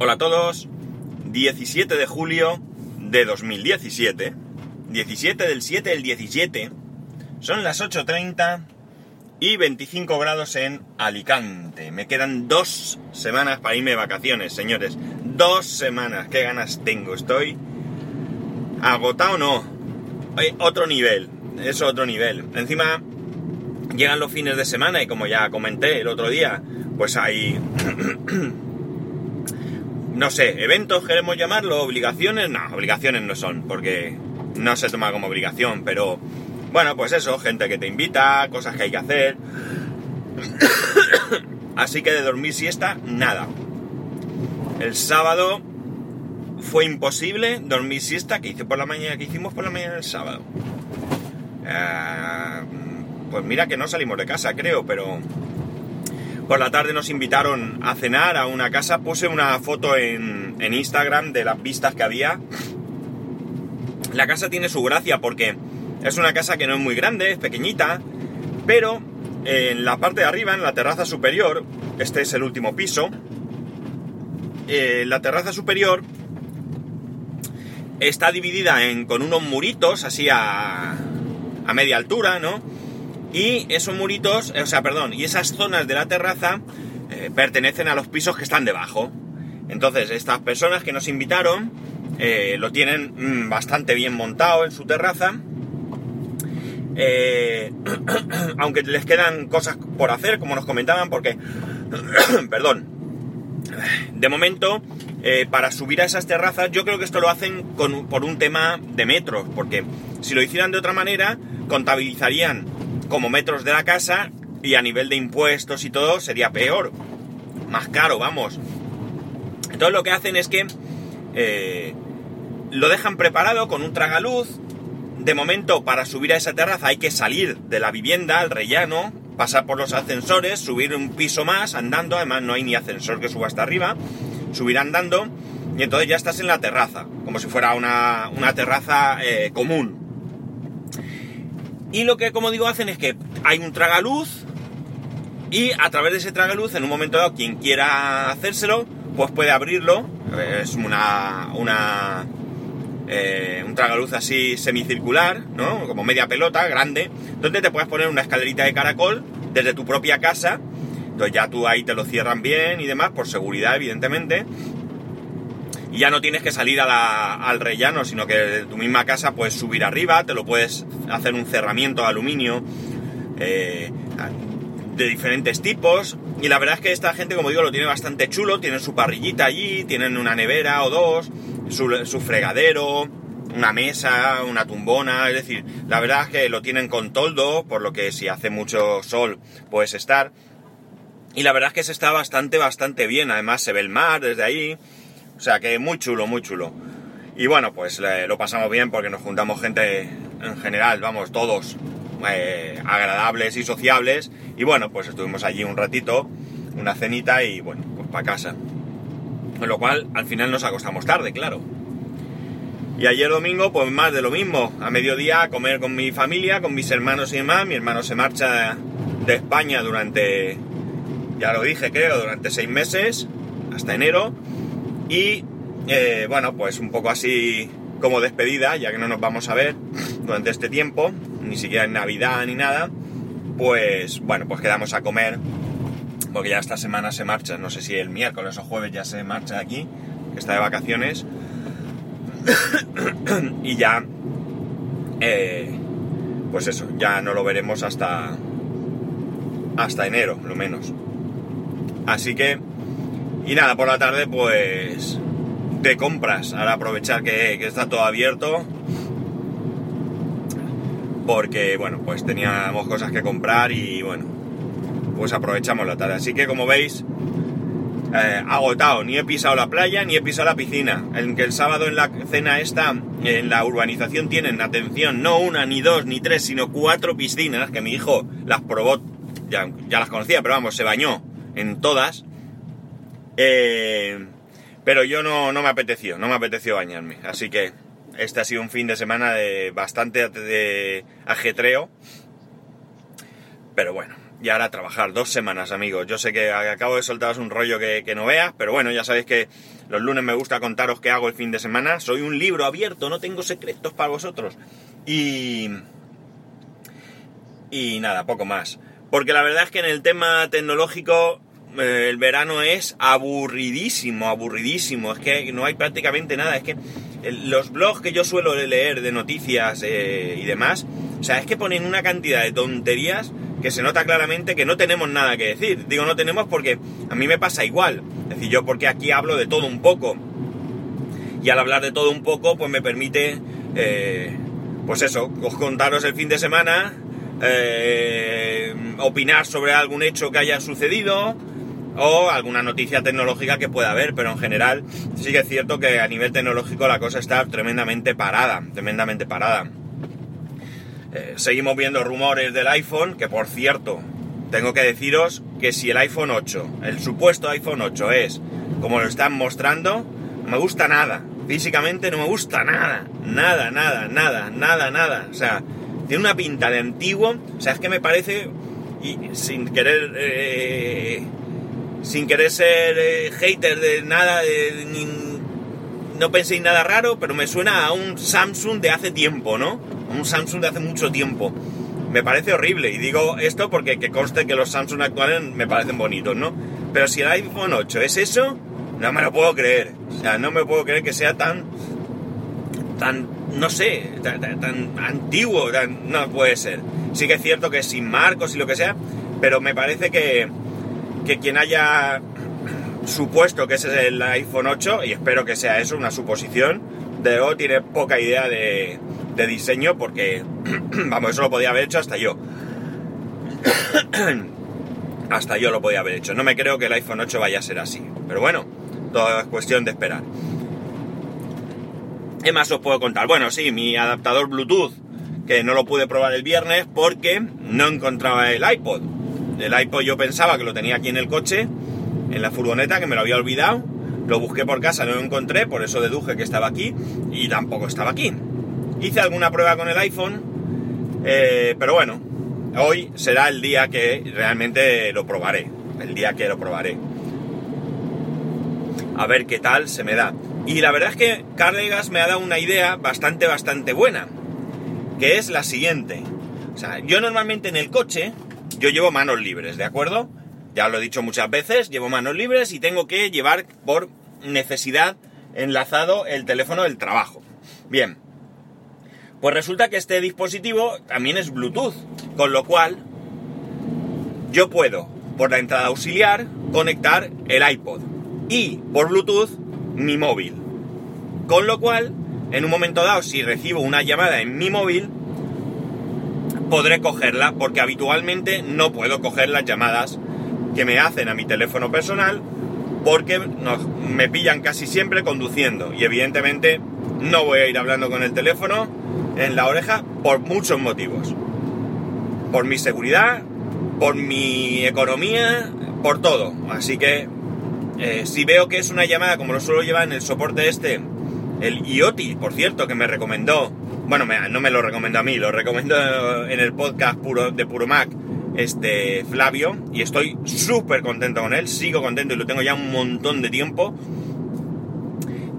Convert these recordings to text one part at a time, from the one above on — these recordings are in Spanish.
Hola a todos, 17 de julio de 2017, 17 del 7 del 17, son las 8.30 y 25 grados en Alicante. Me quedan dos semanas para irme de vacaciones, señores. Dos semanas, qué ganas tengo, estoy agotado no. Oye, otro nivel, es otro nivel. Encima llegan los fines de semana y como ya comenté el otro día, pues hay no sé, eventos queremos llamarlo, obligaciones, no, obligaciones no son, porque no se toma como obligación, pero bueno, pues eso, gente que te invita, cosas que hay que hacer. Así que de dormir siesta, nada. El sábado fue imposible dormir siesta que hice por la mañana, que hicimos por la mañana el sábado. Eh, pues mira que no salimos de casa, creo, pero por la tarde nos invitaron a cenar a una casa. Puse una foto en, Instagram de las vistas que había. La casa tiene su gracia porque es una casa que no es muy grande, es pequeñita, pero en la parte de arriba, en la terraza superior, este es el último piso, eh, la terraza superior está dividida en, con unos muritos así a, a media altura, ¿no? Y esos muritos, o sea, perdón, y esas zonas de la terraza eh, pertenecen a los pisos que están debajo. Entonces, estas personas que nos invitaron eh, lo tienen mm, bastante bien montado en su terraza. Eh, aunque les quedan cosas por hacer, como nos comentaban, porque, perdón, de momento, para subir a esas terrazas, yo creo que esto lo hacen por un tema de metros, porque si lo hicieran de otra manera, contabilizarían como metros de la casa y a nivel de impuestos y todo sería peor, más caro, vamos. Entonces lo que hacen es que eh, lo dejan preparado con un tragaluz. De momento, para subir a esa terraza hay que salir de la vivienda al rellano, pasar por los ascensores, subir un piso más andando, además no hay ni ascensor que suba hasta arriba, subir andando y entonces ya estás en la terraza, como si fuera una, terraza eh, común, y lo que, como digo, hacen es que hay un tragaluz y a través de ese tragaluz, en un momento dado, quien quiera hacérselo, pues puede abrirlo. Es una, una eh, un tragaluz así semicircular, ¿no? Como media pelota, grande, donde te puedes poner una escalerita de caracol desde tu propia casa. Entonces ya tú ahí te lo cierran bien y demás, por seguridad, evidentemente ya no tienes que salir al rellano, sino que de tu misma casa puedes subir arriba, te lo puedes hacer un cerramiento de aluminio eh, de diferentes tipos. Y la verdad es que esta gente, como digo, lo tiene bastante chulo, tienen su parrillita allí, tienen una nevera o dos, su, fregadero, una mesa, una tumbona, es decir, la verdad es que lo tienen con toldo, por lo que si hace mucho sol puedes estar. Y la verdad es que se está bastante, bastante bien, además se ve el mar desde ahí. O sea que muy chulo, muy chulo. Y bueno, pues lo pasamos bien porque nos juntamos gente en general, vamos, todos eh, agradables y sociables. Y bueno, pues estuvimos allí un ratito, una cenita y bueno, pues para casa. Con lo cual, al final nos acostamos tarde, claro. Y ayer domingo, pues más de lo mismo. A mediodía a comer con mi familia, con mis hermanos y demás. Mi hermano se marcha de España durante, ya lo dije, creo, durante seis meses, hasta enero. Y eh, bueno, pues un poco así como despedida, ya que no nos vamos a ver durante este tiempo, ni siquiera en Navidad ni nada, pues bueno, pues quedamos a comer, porque ya esta semana se marcha, no sé si el miércoles o jueves ya se marcha de aquí, que está de vacaciones, y ya, eh, pues eso, ya no lo veremos hasta, hasta enero, lo menos. Así que y nada, por la tarde pues de compras, ahora aprovechar que, está todo abierto. Porque bueno, pues teníamos cosas que comprar y bueno, pues aprovechamos la tarde. Así que como veis, eh, agotado, ni he pisado la playa ni he pisado la piscina. En que el sábado en la cena esta, en la urbanización tienen, atención, no una, ni dos, ni tres, sino cuatro piscinas, que mi hijo las probó, ya, ya las conocía, pero vamos, se bañó en todas. Eh, pero yo no, no me apeteció, no me apeteció bañarme. Así que este ha sido un fin de semana de bastante ajetreo. Pero bueno, y ahora trabajar. Dos semanas, amigos. Yo sé que acabo de soltaros un rollo que, que, no veas, pero bueno, ya sabéis que los lunes me gusta contaros qué hago el fin de semana. Soy un libro abierto, no tengo secretos para vosotros. Y... Y nada, poco más. Porque la verdad es que en el tema tecnológico eh, el verano es aburridísimo, aburridísimo. Es que no hay prácticamente nada. Es que los blogs que yo suelo leer de noticias eh, y demás, o sea, es que ponen una cantidad de tonterías que se nota claramente que no tenemos nada que decir. Digo, no tenemos porque a mí me pasa igual. Es decir, yo porque aquí hablo de todo un poco. Y al hablar de todo un poco, pues me permite, eh, pues eso, contaros el fin de semana, opinar sobre algún hecho que haya sucedido o alguna noticia tecnológica que pueda haber, pero en general sí que es cierto que a nivel tecnológico la cosa está tremendamente parada, tremendamente parada. Eh, seguimos viendo rumores del iPhone, que por cierto, tengo que deciros que si el iPhone 8, el supuesto iPhone 8 es como lo están mostrando, no me gusta nada. Físicamente no me gusta nada, nada, nada, nada, nada, nada. O sea, tiene una pinta de antiguo, o sea, es que me parece, sin querer, eh, sin querer ser eh, hater de nada, de, no penséis nada raro, pero me suena a un Samsung de hace tiempo, ¿no? Un Samsung de hace mucho tiempo. Me parece horrible, y digo esto porque que conste que los Samsung actuales me parecen bonitos, ¿no? Pero si el iPhone 8 es eso, no me lo puedo creer. O sea, no me puedo creer que sea tan, tan no sé, tan, antiguo, no puede ser. Sí que es cierto que es sin marcos y lo que sea, pero me parece que, que quien haya supuesto que ese es el iPhone 8, y espero que sea eso, una suposición, de luego tiene poca idea de, de diseño porque, vamos, eso lo podía haber hecho hasta yo. hasta yo lo podía haber hecho. No me creo que el iPhone 8 vaya a ser así. Pero bueno, todo es cuestión de esperar. ¿Qué más os puedo contar? Bueno, sí, mi adaptador Bluetooth, que no lo pude probar el viernes porque no encontraba el iPod. El iPod yo pensaba que lo tenía aquí en el coche, en la furgoneta, que me lo había olvidado. Lo busqué por casa, no lo encontré, por eso deduje que estaba aquí y tampoco estaba aquí. Hice alguna prueba con el iPhone, eh, pero bueno, hoy será el día que realmente lo probaré. El día que lo probaré. A ver qué tal se me da. Y la verdad es que Carlegas me ha dado una idea bastante, bastante buena, que es la siguiente. O sea, yo normalmente en el coche, yo llevo manos libres, ¿de acuerdo? Ya lo he dicho muchas veces, llevo manos libres y tengo que llevar por necesidad enlazado el teléfono del trabajo. Bien, pues resulta que este dispositivo también es Bluetooth, con lo cual yo puedo, por la entrada auxiliar, conectar el iPod y por Bluetooth mi móvil. Con lo cual, en un momento dado, si recibo una llamada en mi móvil, podré cogerla porque habitualmente no puedo coger las llamadas que me hacen a mi teléfono personal porque me pillan casi siempre conduciendo y evidentemente no voy a ir hablando con el teléfono en la oreja por muchos motivos. Por mi seguridad, por mi economía, por todo. Así que eh, si veo que es una llamada como lo suelo llevar en el soporte este, el IoT, por cierto, que me recomendó, bueno, no me lo recomendó a mí, lo recomendó en el podcast puro, de Puro Mac, este Flavio, y estoy súper contento con él, sigo contento y lo tengo ya un montón de tiempo.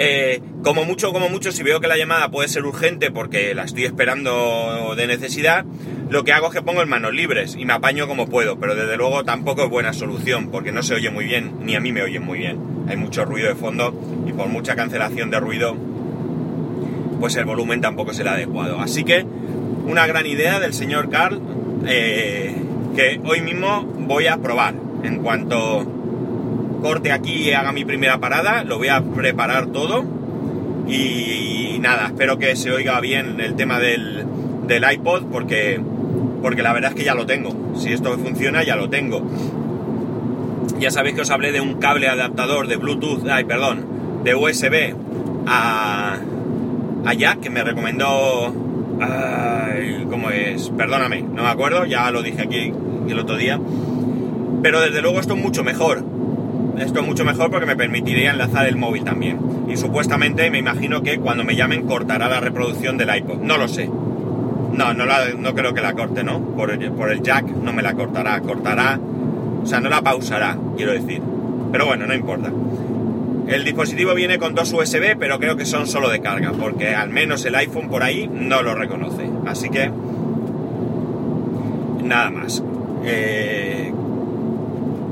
Eh, como mucho, como mucho, si veo que la llamada puede ser urgente porque la estoy esperando de necesidad, lo que hago es que pongo en manos libres y me apaño como puedo, pero desde luego tampoco es buena solución porque no se oye muy bien, ni a mí me oyen muy bien. Hay mucho ruido de fondo y por mucha cancelación de ruido, pues el volumen tampoco será adecuado. Así que una gran idea del señor Carl eh, que hoy mismo voy a probar. En cuanto corte aquí y haga mi primera parada, lo voy a preparar todo y nada, espero que se oiga bien el tema del, del iPod porque porque la verdad es que ya lo tengo. Si esto funciona, ya lo tengo. Ya sabéis que os hablé de un cable adaptador de Bluetooth, ay, perdón, de USB a, a Jack, que me recomendó. ¿Cómo es? Perdóname, no me acuerdo, ya lo dije aquí el otro día. Pero desde luego esto es mucho mejor. Esto es mucho mejor porque me permitiría enlazar el móvil también. Y supuestamente me imagino que cuando me llamen cortará la reproducción del iPod. No lo sé. No, no, la- no creo que la corte, ¿no? Por el, por el jack no me la cortará, cortará, o sea, no la pausará, quiero decir. Pero bueno, no importa. El dispositivo viene con dos USB, pero creo que son solo de carga, porque al menos el iPhone por ahí no lo reconoce. Así que, nada más. Eh,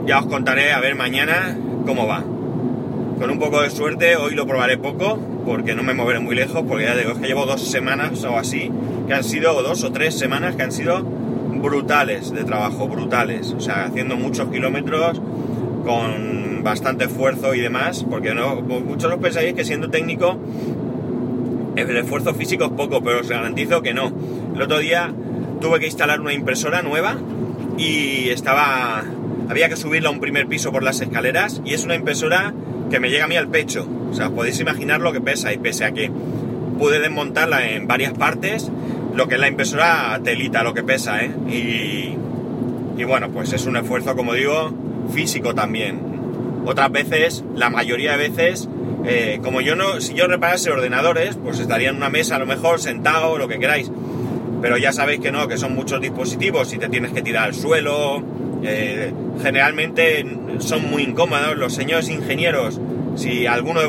ya os contaré a ver mañana cómo va. Con un poco de suerte, hoy lo probaré poco, porque no me moveré muy lejos, porque ya digo, es que llevo dos semanas o así, que han sido, dos o tres semanas que han sido brutales de trabajo, brutales. O sea, haciendo muchos kilómetros, con bastante esfuerzo y demás, porque muchos os pensáis que siendo técnico el esfuerzo físico es poco, pero os garantizo que no. El otro día tuve que instalar una impresora nueva y estaba. Había que subirla a un primer piso por las escaleras y es una impresora que me llega a mí al pecho. O sea, podéis imaginar lo que pesa y pese a que pude desmontarla en varias partes, lo que es la impresora telita, lo que pesa, ¿eh? Y, y bueno, pues es un esfuerzo, como digo, físico también. Otras veces, la mayoría de veces, eh, como yo no, si yo reparase ordenadores, pues estaría en una mesa a lo mejor sentado, lo que queráis. Pero ya sabéis que no, que son muchos dispositivos y te tienes que tirar al suelo. eh, generalmente son muy incómodos los señores ingenieros. Si alguno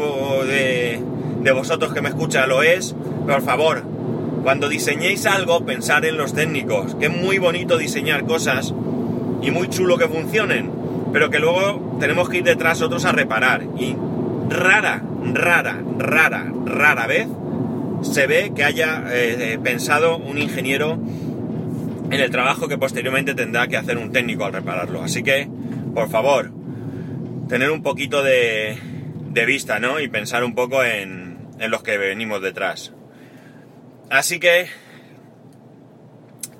de, de vosotros que me escucha lo es, por favor, cuando diseñéis algo, pensar en los técnicos, que es muy bonito diseñar cosas y muy chulo que funcionen, pero que luego tenemos que ir detrás otros a reparar. Y rara, rara, rara, rara vez se ve que haya eh, eh, pensado un ingeniero en el trabajo que posteriormente tendrá que hacer un técnico al repararlo. Así que, por favor, tener un poquito de, de vista, ¿no? Y pensar un poco en, en los que venimos detrás. Así que,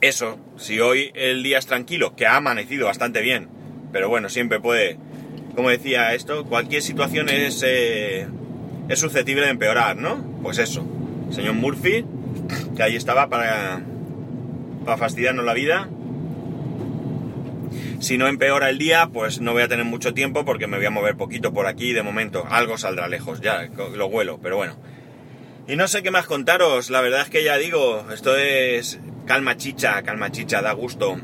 eso, si hoy el día es tranquilo, que ha amanecido bastante bien, pero bueno, siempre puede, como decía esto, cualquier situación es, eh, es susceptible de empeorar, ¿no? Pues eso, señor Murphy, que ahí estaba para, para fastidiarnos la vida. Si no empeora el día, pues no voy a tener mucho tiempo porque me voy a mover poquito por aquí de momento. Algo saldrá lejos, ya lo huelo, pero bueno. Y no sé qué más contaros, la verdad es que ya digo, esto es calma chicha, calma chicha, da gusto.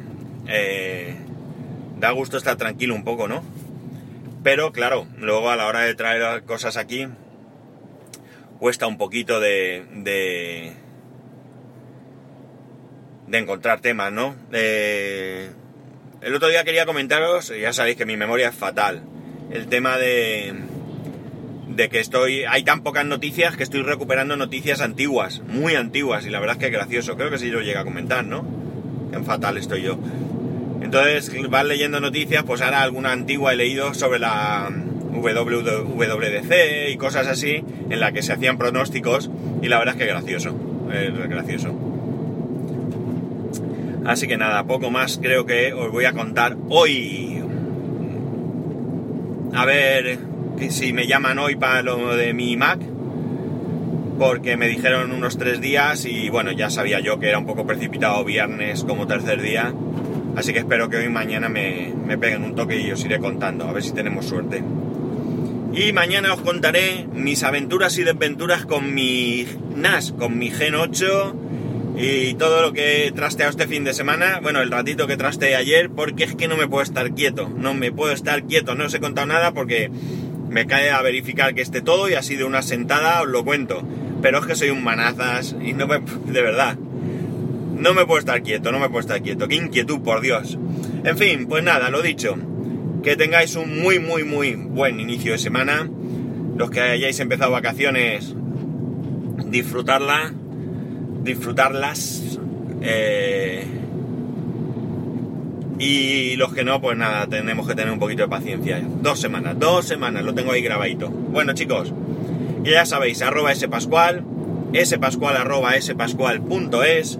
Eh, da gusto estar tranquilo un poco, ¿no? Pero claro, luego a la hora de traer cosas aquí, cuesta un poquito de, de, de encontrar temas, ¿no? Eh, el otro día quería comentaros, ya sabéis que mi memoria es fatal, el tema de, de que estoy, hay tan pocas noticias que estoy recuperando noticias antiguas, muy antiguas, y la verdad es que es gracioso, creo que si lo llega a comentar, ¿no? Tan fatal estoy yo. Entonces vas leyendo noticias, pues ahora alguna antigua he leído sobre la WWDC y cosas así, en la que se hacían pronósticos, y la verdad es que gracioso, es gracioso. Así que nada, poco más creo que os voy a contar hoy. A ver si me llaman hoy para lo de mi Mac, porque me dijeron unos tres días y bueno, ya sabía yo que era un poco precipitado viernes como tercer día. Así que espero que hoy mañana me, me peguen un toque y os iré contando, a ver si tenemos suerte. Y mañana os contaré mis aventuras y desventuras con mi NAS, con mi Gen 8 y todo lo que he trasteado este fin de semana, bueno, el ratito que trasteé ayer, porque es que no me puedo estar quieto, no me puedo estar quieto, no os he contado nada porque me cae a verificar que esté todo y así de una sentada os lo cuento, pero es que soy un manazas y no me, de verdad, no me puedo estar quieto, no me puedo estar quieto, qué inquietud, por Dios. En fin, pues nada, lo dicho, que tengáis un muy, muy, muy buen inicio de semana, los que hayáis empezado vacaciones, disfrutarla disfrutarlas. Eh, y los que no, pues nada, tenemos que tener un poquito de paciencia. Dos semanas, dos semanas, lo tengo ahí grabadito. Bueno, chicos, ya sabéis, arroba spascual, spascual arroba spascual.es.